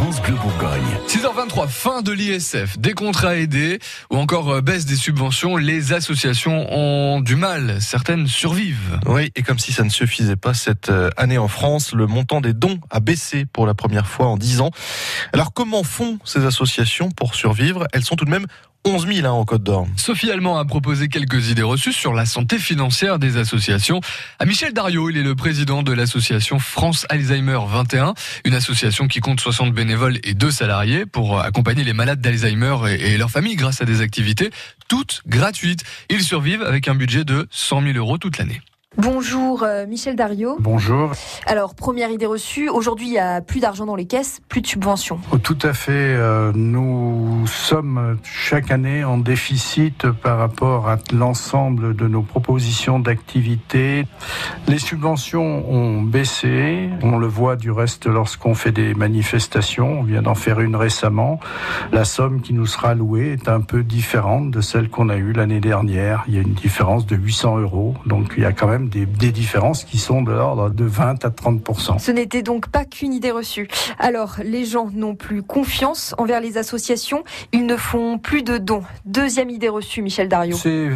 France Bleu Bourgogne. 6h23, fin de l'ISF, des contrats aidés ou encore euh, baisse des subventions, les associations ont du mal, certaines survivent. Oui, et comme si ça ne suffisait pas cette euh, année en France, le montant des dons a baissé pour la première fois en 10 ans. Alors comment font ces associations pour survivre? Elles sont tout de même 11 000 hein, en Côte d'Or. Sophie Allemand a proposé quelques idées reçues sur la santé financière des associations. À Michel Dario, il est le président de l'association France Alzheimer 21, une association qui compte 60 bénévoles et 2 salariés pour accompagner les malades d'Alzheimer et, et leurs familles grâce à des activités toutes gratuites. Ils survivent avec un budget de 100 000 euros toute l'année. Bonjour euh, Michel Dario. Bonjour. Alors première idée reçue, aujourd'hui il y a plus d'argent dans les caisses, plus de subventions. Oh, tout à fait. euh, nous sommes chaque année en déficit par rapport à l'ensemble de nos propositions d'activité. Les subventions ont baissé. On le voit du reste lorsqu'on fait des manifestations. On vient d'en faire une récemment. La somme qui nous sera allouée est un peu différente de celle qu'on a eue l'année dernière. Il y a une différence de 800 euros. Donc il y a quand même des, des différences qui sont de l'ordre de 20 à 30 Ce n'était donc pas qu'une idée reçue. Alors les gens n'ont plus confiance envers les associations, ils ne font plus de dons. Deuxième idée reçue, Michel Dario. C'est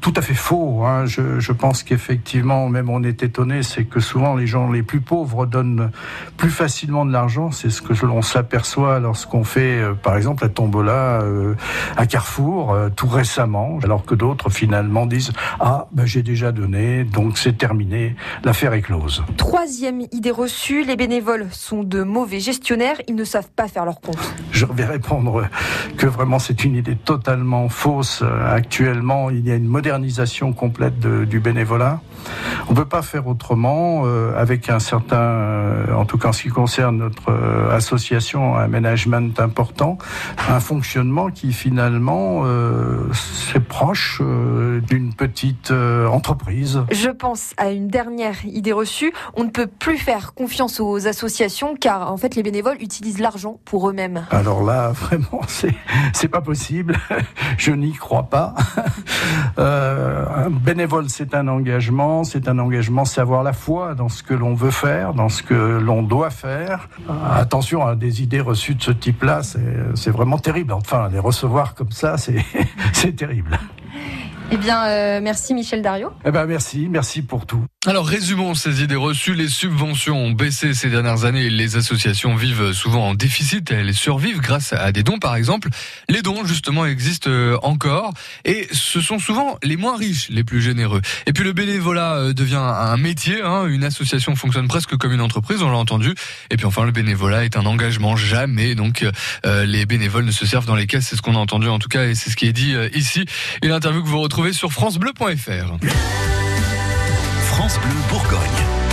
tout à fait faux. hein. Je, je pense qu'effectivement, même on est étonné, c'est que souvent les gens les plus pauvres donnent plus facilement de l'argent. C'est ce que l'on s'aperçoit lorsqu'on fait, euh, par exemple, la tombola euh, à Carrefour euh, tout récemment, alors que d'autres finalement disent ah ben, j'ai déjà donné, donc c'est terminé, l'affaire est close. Troisième idée reçue, les bénévoles sont de mauvais gestionnaires, ils ne savent pas faire leur compte. Je vais répondre que vraiment c'est une idée totalement fausse. Actuellement, il y a une modernisation complète de- du bénévolat. On ne peut pas faire autrement euh, avec un certain, euh, en tout cas en ce qui concerne notre euh, association, un management important, un fonctionnement qui finalement c'est proche d'une petite entreprise. Je pense à une dernière idée reçue, on ne peut plus faire confiance aux associations car en fait les bénévoles utilisent l'argent pour eux-mêmes. Alors là, vraiment, c'est c'est pas possible. Je n'y crois pas. Euh, un bénévole, c'est un engagement. C'est un engagement, c'est avoir la foi dans ce que l'on veut faire, dans ce que l'on doit faire. Euh, Attention à des idées reçues de ce type-là, c'est vraiment terrible. Enfin, les recevoir comme ça, c'est terrible. Eh bien euh, merci Michel Dario. Eh ben merci, merci pour tout. Alors résumons ces idées reçues. Les subventions ont baissé ces dernières années. Les associations vivent souvent en déficit. Elles survivent grâce à des dons, par exemple. Les dons, justement, existent euh, encore. Et ce sont souvent les moins riches, les plus généreux. Et puis le bénévolat euh, devient un métier. hein. Une association fonctionne presque comme une entreprise, on l'a entendu. Et puis enfin, le bénévolat est un engagement. Jamais, donc, euh, les bénévoles ne se servent dans les caisses. C'est ce qu'on a entendu, en tout cas, et c'est ce qui est dit euh, ici. Une interview que vous retrouvez sur francebleu.fr. France Bleu Bourgogne.